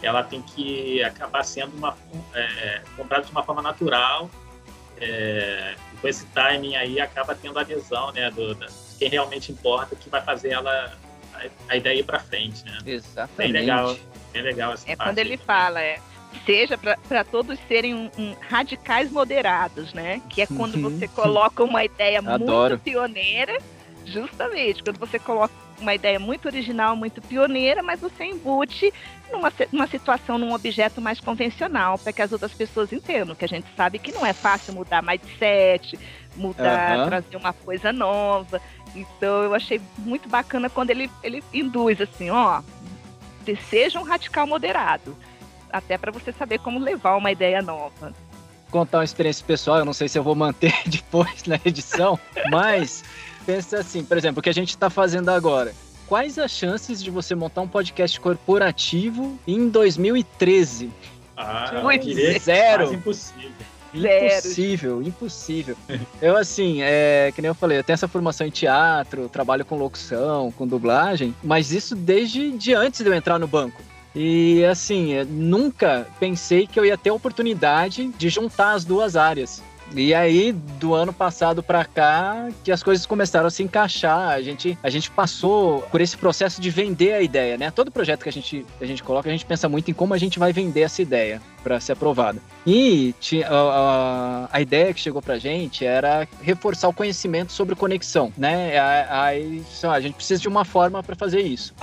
Ela tem que acabar sendo uma, é, comprada de uma forma natural, é, com esse timing aí acaba tendo adesão né, do, da, quem realmente importa, que vai fazer ela a, a ideia ir para frente. Né? Exatamente. Bem legal, bem legal essa É parte quando ele aí. fala, é, seja para todos serem um, um, radicais moderados, né? Que é quando Uhum. você coloca uma ideia Adoro. muito pioneira, justamente, quando você coloca uma ideia muito original, muito pioneira, mas você embute numa, numa situação, num objeto mais convencional, para que as outras pessoas entendam, que a gente sabe que não é fácil mudar mindset, mudar, Aham. trazer uma coisa nova. Então eu achei muito bacana quando ele, ele induz assim, ó, seja um radical moderado até para você saber como levar uma ideia nova. contar uma experiência pessoal, eu não sei se eu vou manter [laughs] depois na edição, mas pensa assim, por exemplo, o que a gente está fazendo agora. Quais as chances de você montar um podcast corporativo em 2013? Ah, Zero. quase impossível. Zero. Impossível, impossível. Eu, assim, é, que nem eu falei, eu tenho essa formação em teatro, trabalho com locução, com dublagem, mas isso desde de antes de eu entrar no banco. E, assim, eu nunca pensei que eu ia ter a oportunidade de juntar as duas áreas. E aí, do ano passado para cá, que as coisas começaram a se encaixar. A gente, a gente passou por esse processo de vender a ideia, né? Todo projeto que a gente, a gente coloca, a gente pensa muito em como a gente vai vender essa ideia para ser aprovada. E a, a- a ideia que chegou pra gente era reforçar o conhecimento sobre conexão, né? A- Aí, lá, a gente precisa de uma forma para fazer isso.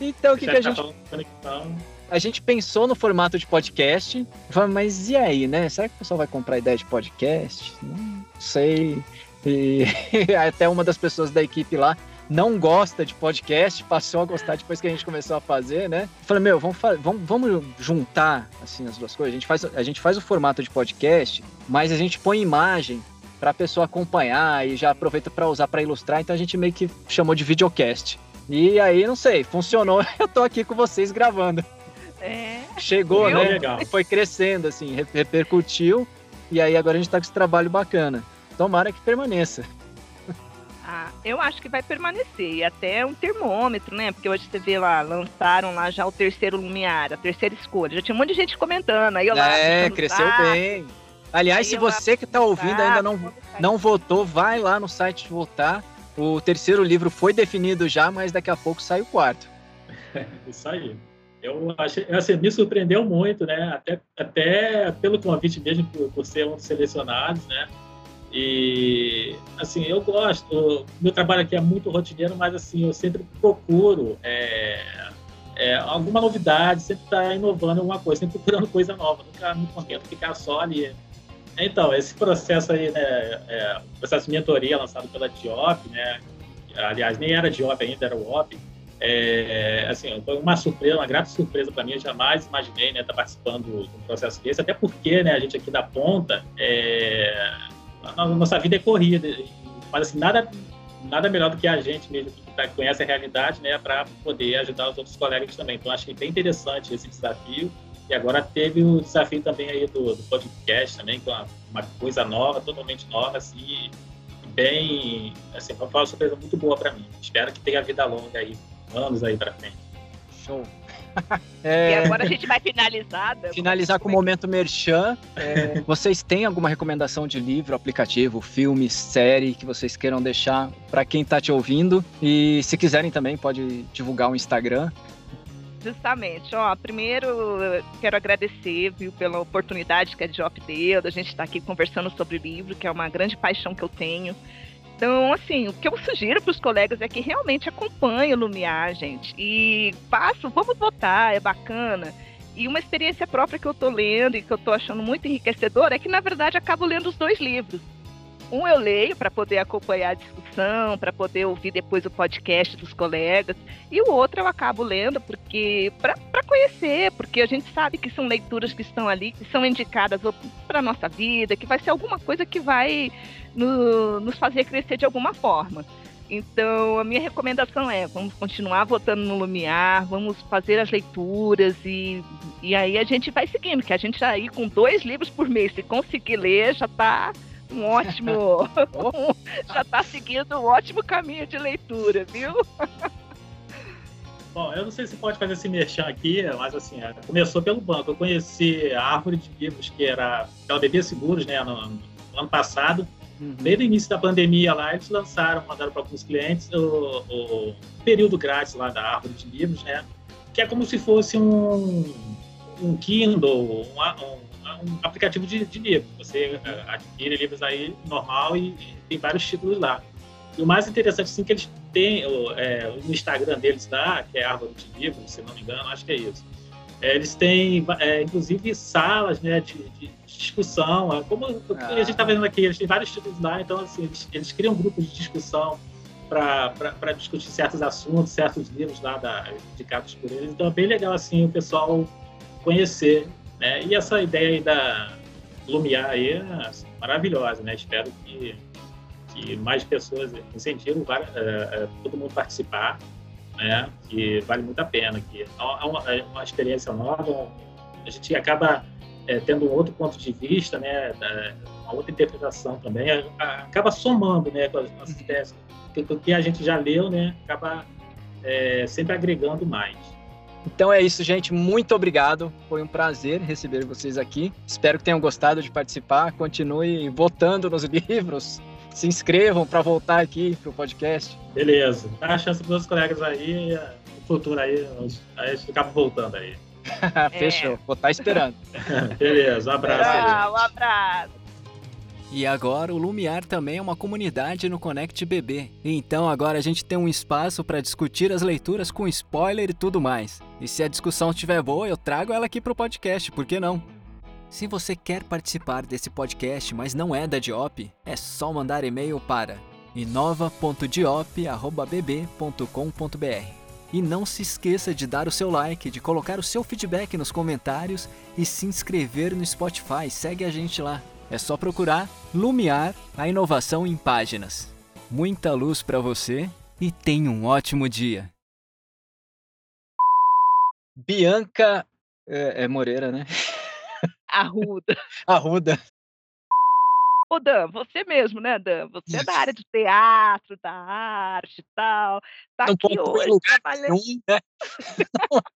Então, o que, que a tá gente de conexão. a gente pensou no formato de podcast, mas e aí, né? Será que o pessoal vai comprar ideia de podcast? Não sei. E [laughs] até uma das pessoas da equipe lá não gosta de podcast, passou a gostar depois que a gente começou a fazer, né? Eu falei, meu, vamos, vamos, vamos juntar assim as duas coisas. A gente, faz, a gente faz o formato de podcast, mas a gente põe imagem para a pessoa acompanhar e já aproveita para usar para ilustrar. Então a gente meio que chamou de videocast. E aí, não sei, funcionou. [laughs] Eu tô aqui com vocês gravando É, chegou, Viu? né? Legal. Foi crescendo, assim, re- repercutiu. E aí agora a gente tá com esse trabalho bacana. Tomara que permaneça. ah, eu acho que vai permanecer, e até um termômetro, né? Porque hoje você vê lá, lançaram lá já o terceiro Lumiar, a terceira escolha. Já tinha um monte de gente comentando, aí eu lá. é, puxando cresceu saco, bem. Aliás, Aí se eu lá você que tá ouvindo ainda não, saco, não votou, vai lá no site votar. O terceiro livro foi definido já, mas daqui a pouco sai o quarto. [laughs] Isso aí. Eu achei, assim, me surpreendeu muito, né? Até, até pelo convite mesmo, por, por ser um dos selecionados, né? E, assim, eu gosto. Meu trabalho aqui é muito rotineiro, mas, assim, eu sempre procuro é, é, alguma novidade, sempre estar inovando alguma coisa, sempre procurando coisa nova. Nunca me contento ficar só ali. Então, esse processo aí, né? É, o processo de mentoria lançado pela Diop, né? Aliás, nem era Diop ainda, era o OP. É, assim, foi uma surpresa, uma grata surpresa para mim. Eu jamais imaginei né, estar participando de um processo desse, até porque né, a gente aqui da ponta, é, a nossa vida é corrida, mas assim, nada, nada melhor do que a gente mesmo que tá- conhece a realidade né, para poder ajudar os outros colegas também. Então, achei bem interessante esse desafio. E agora teve o desafio também aí do, do podcast também, que é uma, uma coisa nova, totalmente nova, assim, bem, assim, foi uma surpresa muito boa para mim. Espero que tenha vida longa aí, anos aí para frente. Show. [laughs] E É, agora a gente vai finalizar. Finalizar com o momento merchan. É, [laughs] vocês têm alguma recomendação de livro, aplicativo, filme, série que vocês queiram deixar para quem tá te ouvindo? E se quiserem também, pode divulgar o Instagram. Justamente, ó, primeiro quero agradecer, viu, pela oportunidade que a Diop deu, da gente estar aqui conversando sobre o livro, que é uma grande paixão que eu tenho. Então, assim, o que eu sugiro para os colegas é que realmente acompanhem o Lumiar, gente, e façam, vamos votar, é bacana. E uma experiência própria que eu tô lendo e que eu tô achando muito enriquecedora é que, na verdade, acabo lendo os dois livros. Um eu leio para poder acompanhar a discussão, para poder ouvir depois o podcast dos colegas. E o outro eu acabo lendo porque para conhecer, porque a gente sabe que são leituras que estão ali, que são indicadas para nossa vida, que vai ser alguma coisa que vai no- nos fazer crescer de alguma forma. Então, a minha recomendação é: vamos continuar votando no Lumiar, vamos fazer as leituras e, e aí a gente vai seguindo, que a gente já aí com dois livros por mês, se conseguir ler, já está um ótimo. [laughs] já está seguindo um ótimo caminho de leitura, viu? Bom, eu não sei se pode fazer esse merchan aqui, mas assim, é, começou pelo banco. Eu conheci a árvore de livros que era pela BB Seguros, né, no, no ano passado. Uhum. Desde o início da pandemia lá, eles lançaram, mandaram para alguns clientes o, o, período grátis lá da árvore de livros, né? Que é como se fosse um, um Kindle, um, um, um aplicativo de, de livro. Você eh, adquire livros aí normal e, e tem vários títulos lá. E o mais interessante, assim, que eles têm é, no Instagram deles lá, que é Árvore de Livros, se não me engano, acho que é isso. É, eles têm, é, inclusive, salas né, de, de discussão. É como ah. a gente está vendo aqui, eles têm vários títulos lá, então, assim, eles, eles criam grupos de discussão para discutir certos assuntos, certos livros lá da, indicados por eles. Então, é bem legal, assim, o pessoal conhecer. Né? E essa ideia aí da Lumiar aí é assim, maravilhosa, né? Espero que que mais pessoas incentivam uh, uh, todo mundo participar, né? Que vale muito a pena, que é uma, é uma experiência nova, a gente acaba é, tendo um outro ponto de vista, né? Uma outra interpretação também, acaba somando, né? Com as nossas uhum. ideias, o que a gente já leu, né? Acaba é, sempre agregando mais. Então é isso, gente. Muito obrigado. Foi um prazer receber vocês aqui. Espero que tenham gostado de participar. Continue votando nos [laughs] livros se inscrevam para voltar aqui pro podcast. Beleza. Dá a chance para os colegas aí, no futuro aí, a gente acaba voltando aí. [laughs] Fechou, é. vou estar tá esperando. [laughs] Beleza, um abraço. Tchau, um abraço. E agora o Lumiar também é uma comunidade no Connect BB. Então agora a gente tem um espaço para discutir as leituras com spoiler e tudo mais. E se a discussão estiver boa, eu trago ela aqui pro podcast, por que não? Se você quer participar desse podcast, mas não é da Diop, é só mandar e-mail para inova.diop@bb.com.br. E não se esqueça de dar o seu like, de colocar o seu feedback nos comentários e se inscrever no Spotify. Segue a gente lá. É só procurar Lumiar a inovação em páginas. Muita luz para você e tenha um ótimo dia. Bianca é, é Moreira, né? [laughs] Arruda. Arruda. Ô, Dan, você mesmo, né, Dan? Você é da área de teatro, da arte e tal. Tá Não aqui hoje trabalhando. Nenhum, né? [laughs]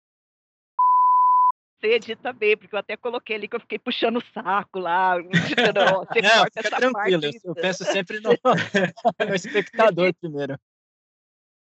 Edita bem, porque eu até coloquei ali que eu fiquei puxando o saco lá. Não, fica tranquilo, eu, eu penso sempre no, [laughs] no espectador primeiro.